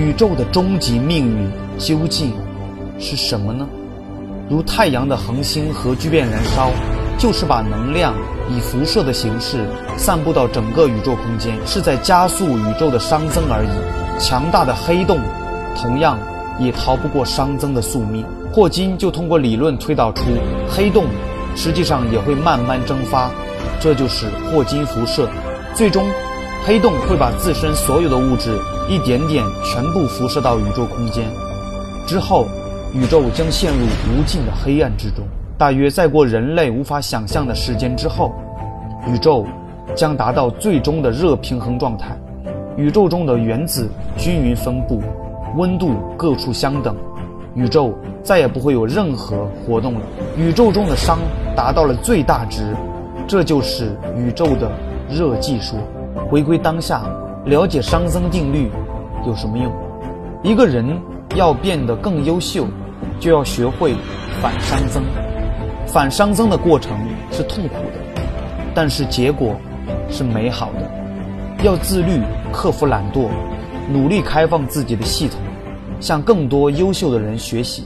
宇宙的终极命运究竟是什么呢？如太阳的恒星核聚变燃烧，就是把能量以辐射的形式散布到整个宇宙空间，是在加速宇宙的熵增而已。强大的黑洞，同样也逃不过熵增的宿命。霍金就通过理论推导出，黑洞实际上也会慢慢蒸发，这就是霍金辐射。最终，黑洞会把自身所有的物质。一点点全部辐射到宇宙空间之后，宇宙将陷入无尽的黑暗之中。大约再过人类无法想象的时间之后，宇宙将达到最终的热平衡状态。宇宙中的原子均匀分布，温度各处相等，宇宙再也不会有任何活动了。宇宙中的熵达到了最大值，这就是宇宙的热寂说。回归当下。了解熵增定律有什么用？一个人要变得更优秀，就要学会反熵增。反熵增的过程是痛苦的，但是结果是美好的。要自律，克服懒惰，努力开放自己的系统，向更多优秀的人学习。